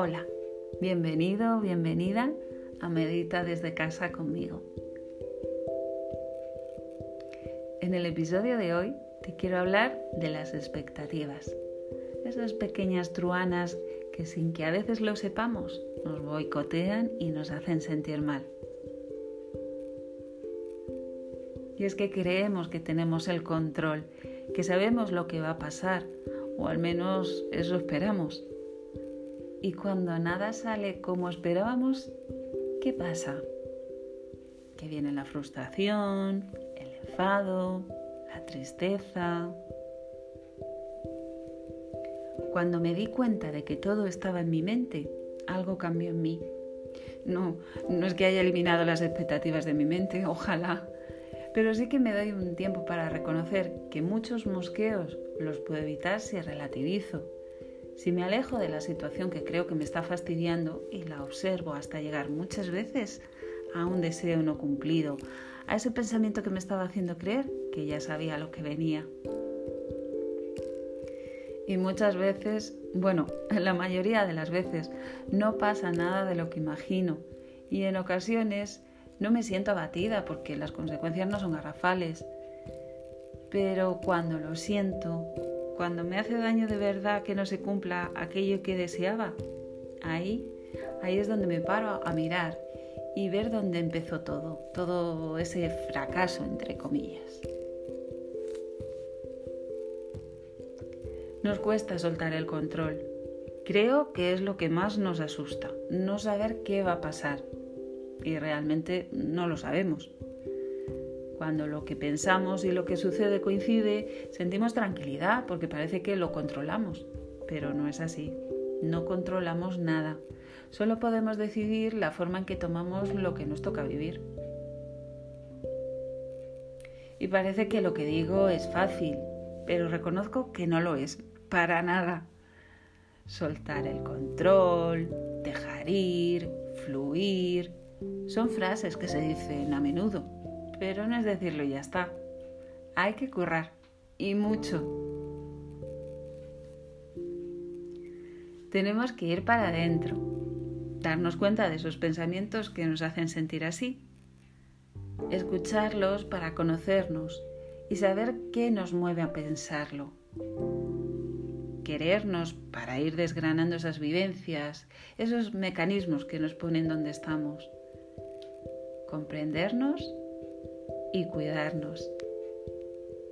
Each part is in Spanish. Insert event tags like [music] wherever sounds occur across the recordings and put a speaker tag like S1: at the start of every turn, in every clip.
S1: Hola, bienvenido, bienvenida a Medita desde casa conmigo. En el episodio de hoy te quiero hablar de las expectativas, esas pequeñas truanas que sin que a veces lo sepamos nos boicotean y nos hacen sentir mal. Y es que creemos que tenemos el control, que sabemos lo que va a pasar, o al menos eso esperamos. Y cuando nada sale como esperábamos, ¿qué pasa? Que viene la frustración, el enfado, la tristeza. Cuando me di cuenta de que todo estaba en mi mente, algo cambió en mí. No, no es que haya eliminado las expectativas de mi mente, ojalá, pero sí que me doy un tiempo para reconocer que muchos mosqueos los puedo evitar si relativizo, si me alejo de la situación que creo que me está fastidiando y la observo hasta llegar muchas veces a un deseo no cumplido, a ese pensamiento que me estaba haciendo creer que ya sabía lo que venía. Y muchas veces, bueno, [laughs] la mayoría de las veces, no pasa nada de lo que imagino. Y en ocasiones no me siento abatida porque las consecuencias no son garrafales. Pero cuando lo siento, cuando me hace daño de verdad que no se cumpla aquello que deseaba, ahí, ahí es donde me paro a mirar y ver dónde empezó todo, todo ese fracaso, entre comillas. Nos cuesta soltar el control. Creo que es lo que más nos asusta, no saber qué va a pasar. Y realmente no lo sabemos. Cuando lo que pensamos y lo que sucede coincide, sentimos tranquilidad porque parece que lo controlamos, pero no es así. No controlamos nada. Solo podemos decidir la forma en que tomamos lo que nos toca vivir. Y parece que lo que digo es fácil, pero reconozco que no lo es, para nada. Soltar el control, dejar ir, fluir, son frases que se dicen a menudo, pero no es decirlo y ya está. Hay que currar, y mucho. Tenemos que ir para adentro, darnos cuenta de esos pensamientos que nos hacen sentir así, escucharlos para conocernos y saber qué nos mueve a pensarlo, querernos para ir desgranando esas vivencias, esos mecanismos que nos ponen donde estamos, comprendernos y cuidarnos.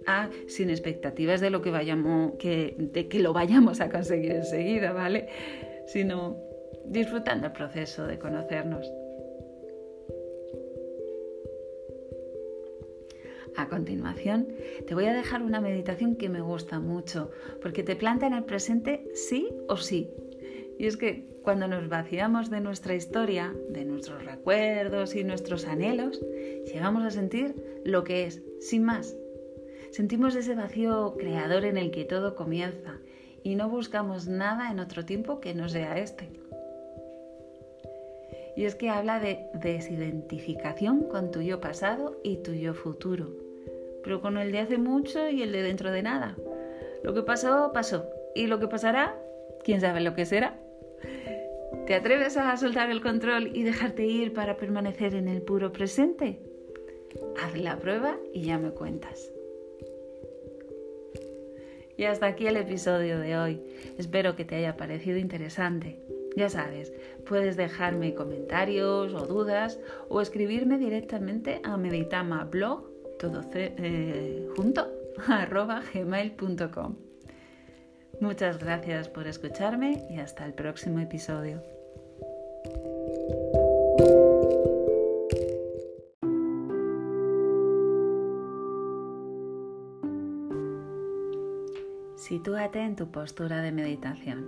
S1: Ah, sin expectativas de lo que vayamos, que, de que lo vayamos a conseguir enseguida, ¿vale? Sino disfrutando el proceso de conocernos. A continuación, te voy a dejar una meditación que me gusta mucho, porque te planta en el presente sí o sí. Y es que cuando nos vaciamos de nuestra historia, de nuestros recuerdos y nuestros anhelos, llegamos a sentir lo que es, sin más. Sentimos ese vacío creador en el que todo comienza y no buscamos nada en otro tiempo que no sea este. Y es que habla de desidentificación con tu yo pasado y tu yo futuro, pero con el de hace mucho y el de dentro de nada. Lo que pasó, pasó. Y lo que pasará, quién sabe lo que será. ¿Te atreves a soltar el control y dejarte ir para permanecer en el puro presente? Haz la prueba y ya me cuentas. Y hasta aquí el episodio de hoy. Espero que te haya parecido interesante. Ya sabes, puedes dejarme comentarios o dudas o escribirme directamente a meditamablog, todo eh, [laughs] arroba gmail.com. Muchas gracias por escucharme y hasta el próximo episodio. Sitúate en tu postura de meditación.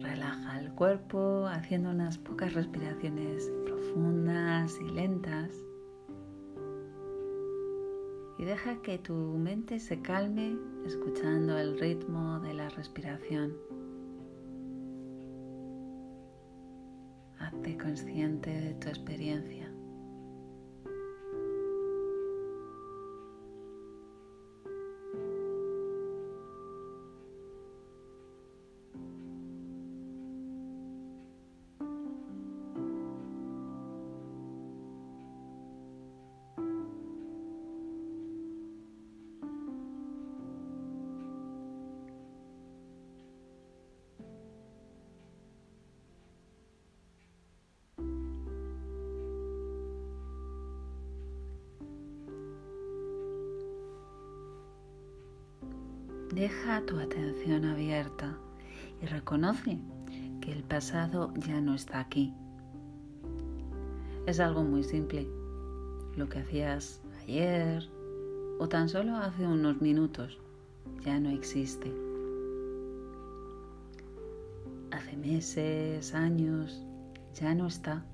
S1: Relaja el cuerpo haciendo unas pocas respiraciones profundas y lentas. Y deja que tu mente se calme escuchando el ritmo de la respiración. Hazte consciente de tu experiencia. Deja tu atención abierta y reconoce que el pasado ya no está aquí. Es algo muy simple. Lo que hacías ayer o tan solo hace unos minutos ya no existe. Hace meses, años, ya no está.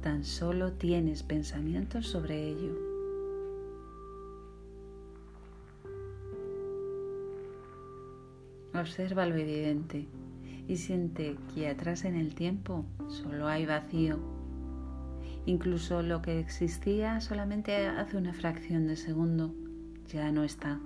S1: Tan solo tienes pensamientos sobre ello. Observa lo evidente y siente que atrás en el tiempo solo hay vacío. Incluso lo que existía solamente hace una fracción de segundo ya no está.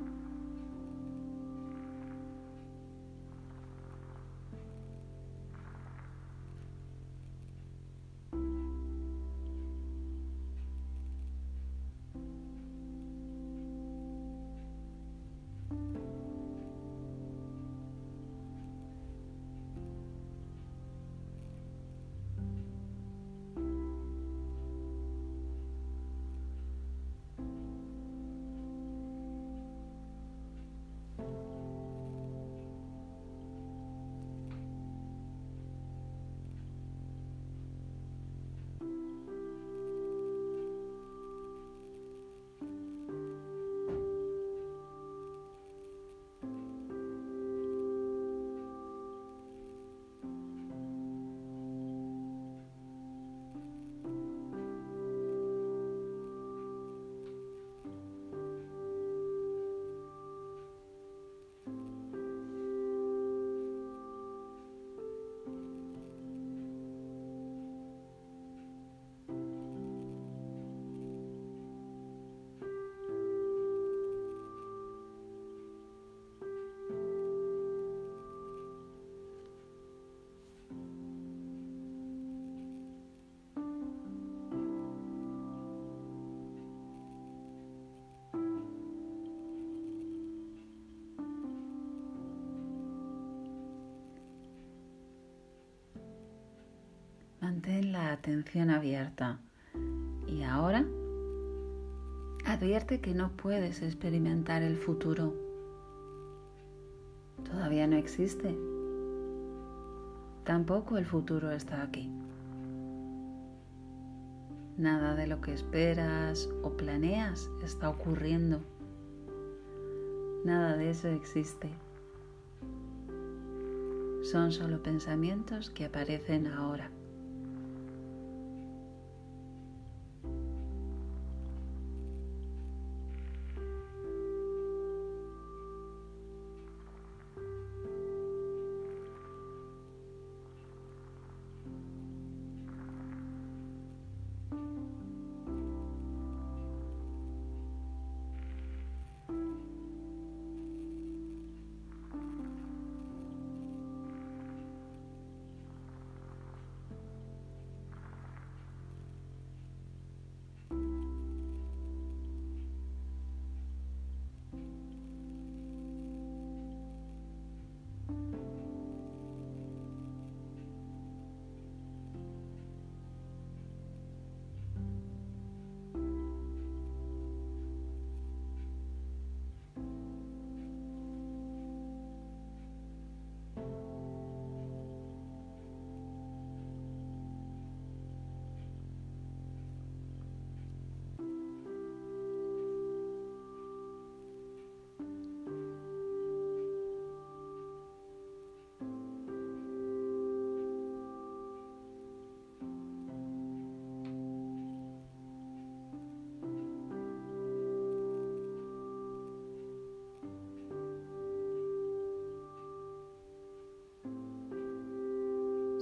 S1: Mantén la atención abierta y ahora advierte que no puedes experimentar el futuro. Todavía no existe. Tampoco el futuro está aquí. Nada de lo que esperas o planeas está ocurriendo. Nada de eso existe. Son solo pensamientos que aparecen ahora.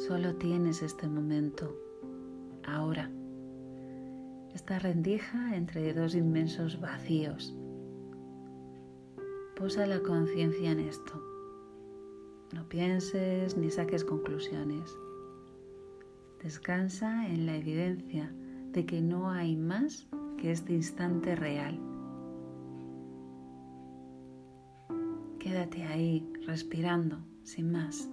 S1: Solo tienes este momento, ahora, esta rendija entre dos inmensos vacíos. Posa la conciencia en esto. No pienses ni saques conclusiones. Descansa en la evidencia de que no hay más que este instante real. Quédate ahí respirando, sin más.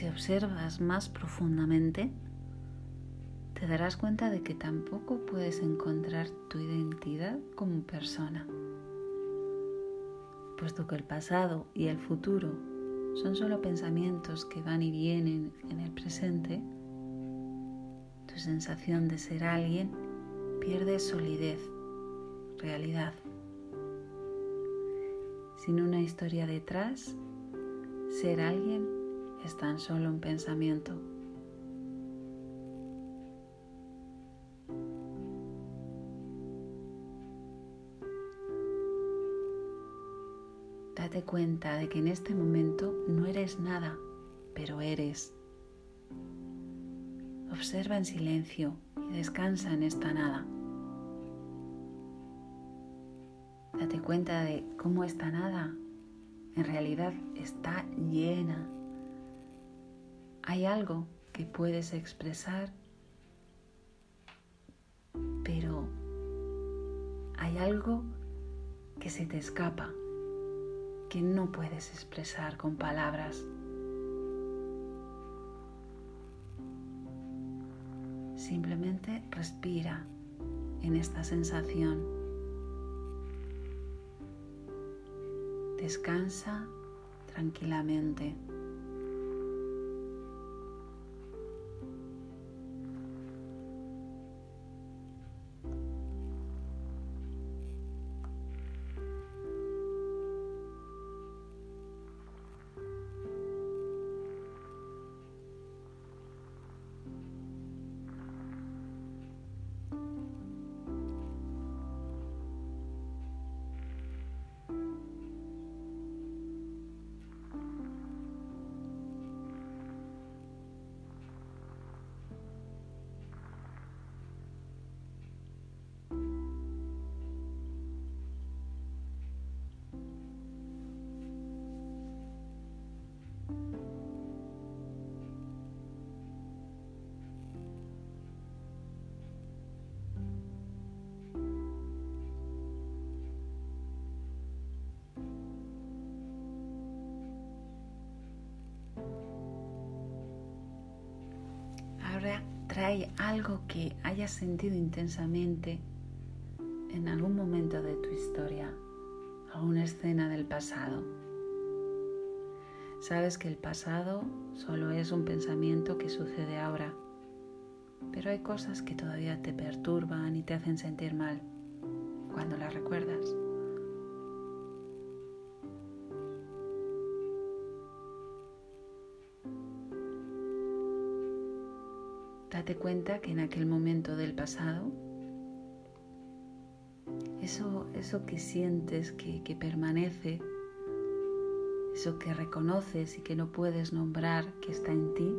S1: Si observas más profundamente, te darás cuenta de que tampoco puedes encontrar tu identidad como persona, puesto que el pasado y el futuro son solo pensamientos que van y vienen en el presente, tu sensación de ser alguien pierde solidez, realidad. Sin una historia detrás, ser alguien es tan solo un pensamiento. Date cuenta de que en este momento no eres nada, pero eres. Observa en silencio y descansa en esta nada. Date cuenta de cómo esta nada en realidad está llena. Hay algo que puedes expresar, pero hay algo que se te escapa que no puedes expresar con palabras. Simplemente respira en esta sensación. Descansa tranquilamente. Trae algo que hayas sentido intensamente en algún momento de tu historia, alguna escena del pasado. Sabes que el pasado solo es un pensamiento que sucede ahora, pero hay cosas que todavía te perturban y te hacen sentir mal cuando las recuerdas. Cuenta que en aquel momento del pasado, eso, eso que sientes que, que permanece, eso que reconoces y que no puedes nombrar que está en ti,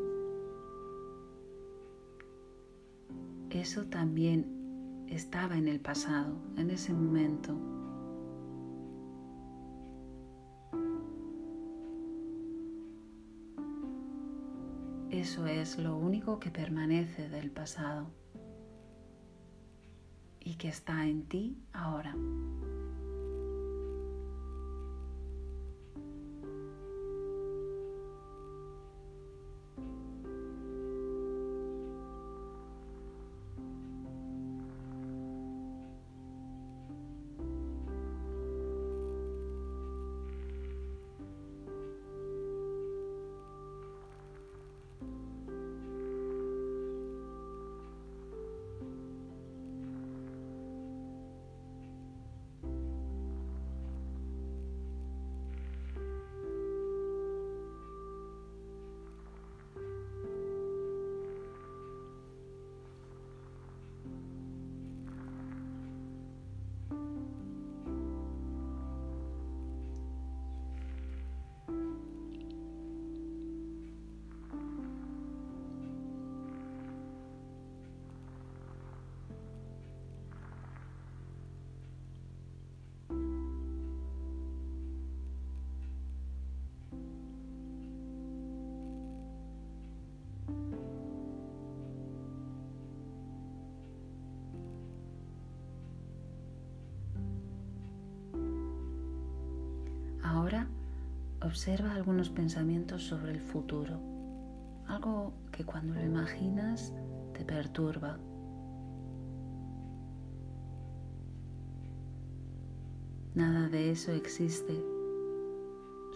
S1: eso también estaba en el pasado, en ese momento. Eso es lo único que permanece del pasado y que está en ti ahora. Observa algunos pensamientos sobre el futuro algo que cuando lo imaginas te perturba. Nada de eso existe.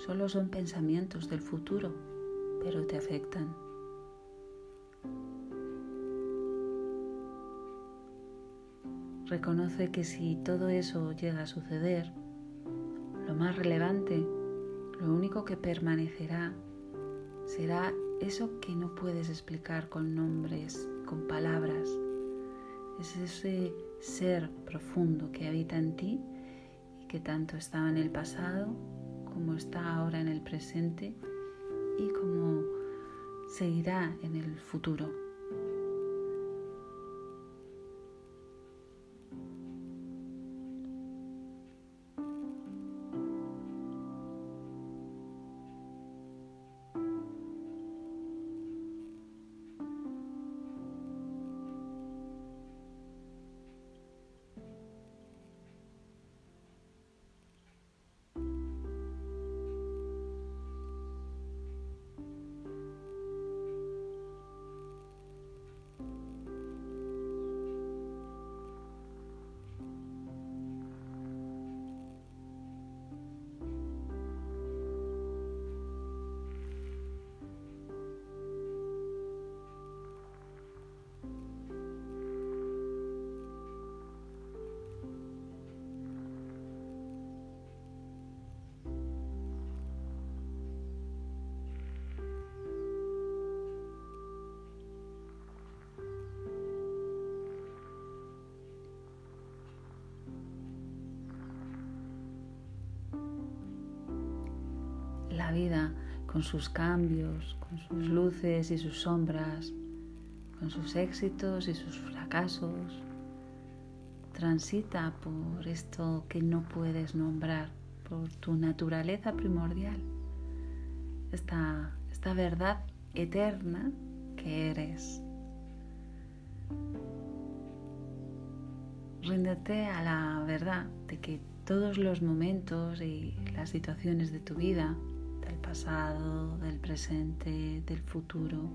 S1: Solo son pensamientos del futuro, pero te afectan. Reconoce que si todo eso llega a suceder, lo más relevante, lo único que permanecerá, será eso que no puedes explicar con nombres, con palabras. Es ese ser profundo que habita en ti y que tanto estaba en el pasado como está ahora en el presente y como seguirá en el futuro. La vida con sus cambios, con sus luces y sus sombras, con sus éxitos y sus fracasos. Transita por esto que no puedes nombrar, por tu naturaleza primordial, esta, esta verdad eterna que eres. Ríndete a la verdad de que todos los momentos y las situaciones de tu vida del pasado, del presente, del futuro.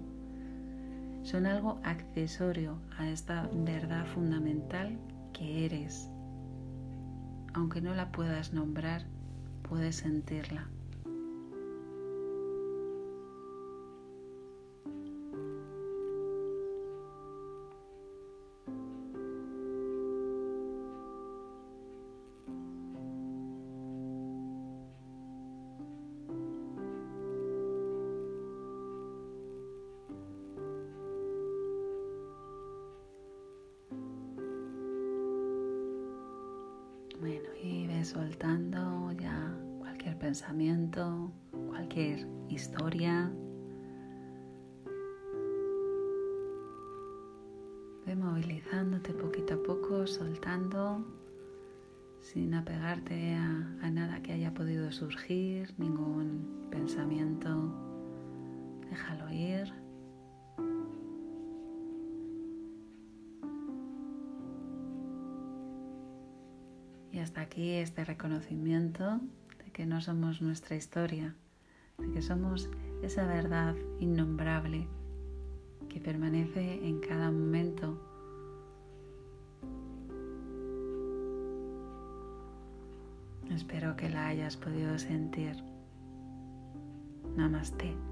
S1: Son algo accesorio a esta verdad fundamental que eres. Aunque no la puedas nombrar, puedes sentirla. Soltando ya cualquier pensamiento, cualquier historia. Ve movilizándote poquito a poco, soltando, sin apegarte a, a nada que haya podido surgir, ningún pensamiento. Déjalo ir. Hasta aquí este reconocimiento de que no somos nuestra historia, de que somos esa verdad innombrable que permanece en cada momento. Espero que la hayas podido sentir. Namaste.